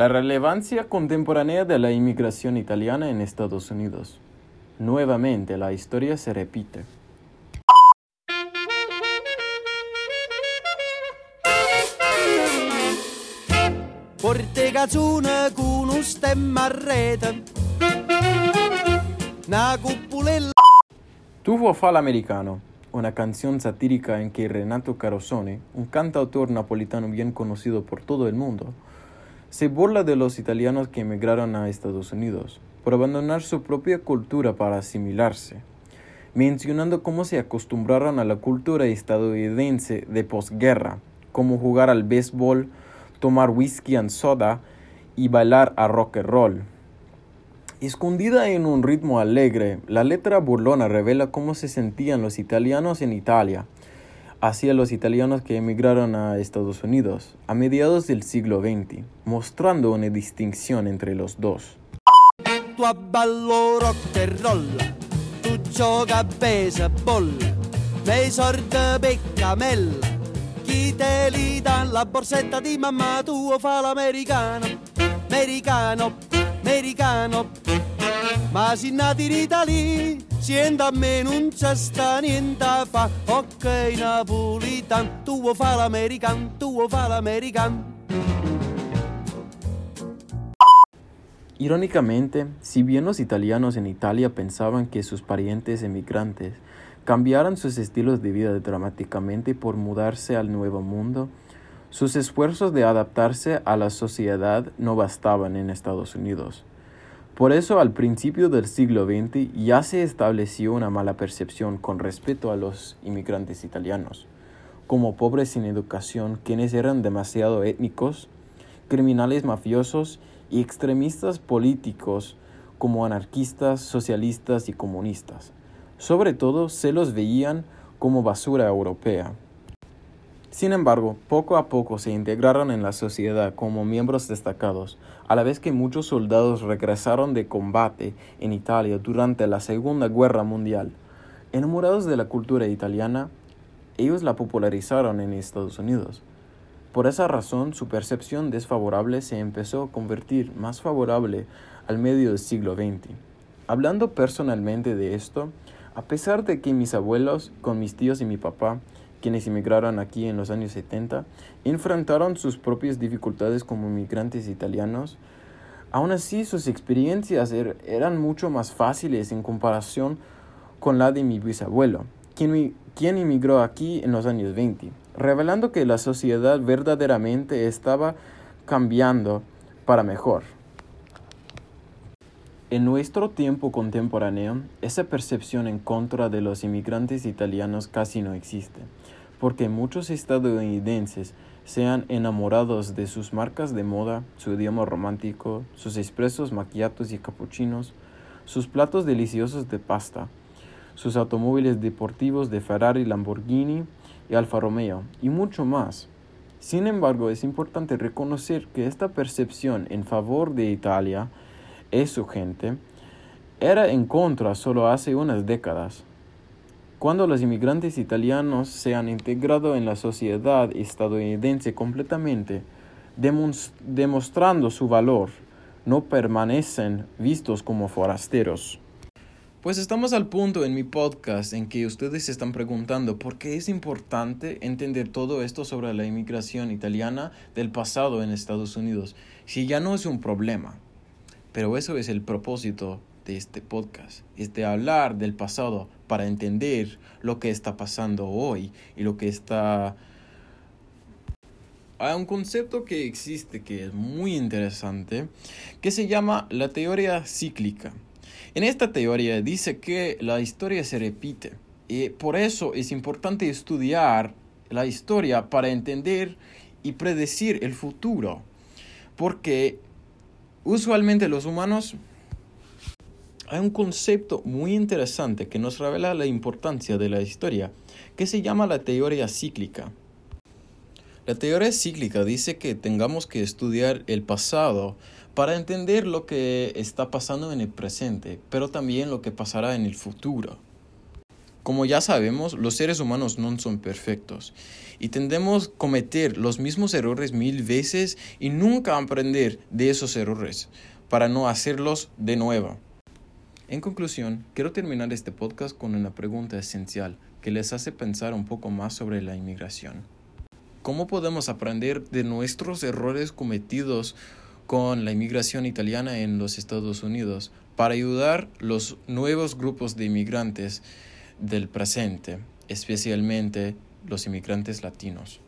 La relevancia contemporánea de la inmigración italiana en Estados Unidos. Nuevamente la historia se repite. Tuvo Fal Americano, una canción satírica en que Renato Carosone, un cantautor napolitano bien conocido por todo el mundo, se burla de los italianos que emigraron a Estados Unidos por abandonar su propia cultura para asimilarse, mencionando cómo se acostumbraron a la cultura estadounidense de posguerra, como jugar al béisbol, tomar whisky and soda y bailar a rock and roll. Escondida en un ritmo alegre, la letra burlona revela cómo se sentían los italianos en Italia, hacia los italianos que emigraron a Estados Unidos a mediados del siglo XX, mostrando una distinción entre los dos. Ma si nati in Italia Siendo a me non c'è sta niente fa Ok napolitan Tu Irónicamente, si bien los italianos en Italia pensaban que sus parientes emigrantes cambiaran sus estilos de vida dramáticamente por mudarse al nuevo mundo, sus esfuerzos de adaptarse a la sociedad no bastaban en Estados Unidos. Por eso al principio del siglo XX ya se estableció una mala percepción con respecto a los inmigrantes italianos, como pobres sin educación, quienes eran demasiado étnicos, criminales mafiosos y extremistas políticos como anarquistas, socialistas y comunistas. Sobre todo se los veían como basura europea. Sin embargo, poco a poco se integraron en la sociedad como miembros destacados, a la vez que muchos soldados regresaron de combate en Italia durante la Segunda Guerra Mundial. Enamorados de la cultura italiana, ellos la popularizaron en Estados Unidos. Por esa razón, su percepción desfavorable se empezó a convertir más favorable al medio del siglo XX. Hablando personalmente de esto, a pesar de que mis abuelos, con mis tíos y mi papá, quienes emigraron aquí en los años 70, enfrentaron sus propias dificultades como inmigrantes italianos. Aún así, sus experiencias er-, eran mucho más fáciles en comparación con la de mi bisabuelo, quien, quien emigró aquí en los años 20, revelando que la sociedad verdaderamente estaba cambiando para mejor. En nuestro tiempo contemporáneo, esa percepción en contra de los inmigrantes italianos casi no existe, porque muchos estadounidenses se han enamorado de sus marcas de moda, su idioma romántico, sus expresos maquiatos y capuchinos, sus platos deliciosos de pasta, sus automóviles deportivos de Ferrari, Lamborghini y Alfa Romeo, y mucho más. Sin embargo, es importante reconocer que esta percepción en favor de Italia es su gente, era en contra solo hace unas décadas. Cuando los inmigrantes italianos se han integrado en la sociedad estadounidense completamente, demostrando su valor, no permanecen vistos como forasteros. Pues estamos al punto en mi podcast en que ustedes se están preguntando por qué es importante entender todo esto sobre la inmigración italiana del pasado en Estados Unidos, si ya no es un problema. Pero eso es el propósito de este podcast, es de hablar del pasado para entender lo que está pasando hoy y lo que está... Hay un concepto que existe que es muy interesante que se llama la teoría cíclica. En esta teoría dice que la historia se repite y por eso es importante estudiar la historia para entender y predecir el futuro. Porque Usualmente los humanos hay un concepto muy interesante que nos revela la importancia de la historia, que se llama la teoría cíclica. La teoría cíclica dice que tengamos que estudiar el pasado para entender lo que está pasando en el presente, pero también lo que pasará en el futuro. Como ya sabemos, los seres humanos no son perfectos y tendemos a cometer los mismos errores mil veces y nunca aprender de esos errores para no hacerlos de nuevo. En conclusión, quiero terminar este podcast con una pregunta esencial que les hace pensar un poco más sobre la inmigración. ¿Cómo podemos aprender de nuestros errores cometidos con la inmigración italiana en los Estados Unidos para ayudar los nuevos grupos de inmigrantes del presente, especialmente los inmigrantes latinos?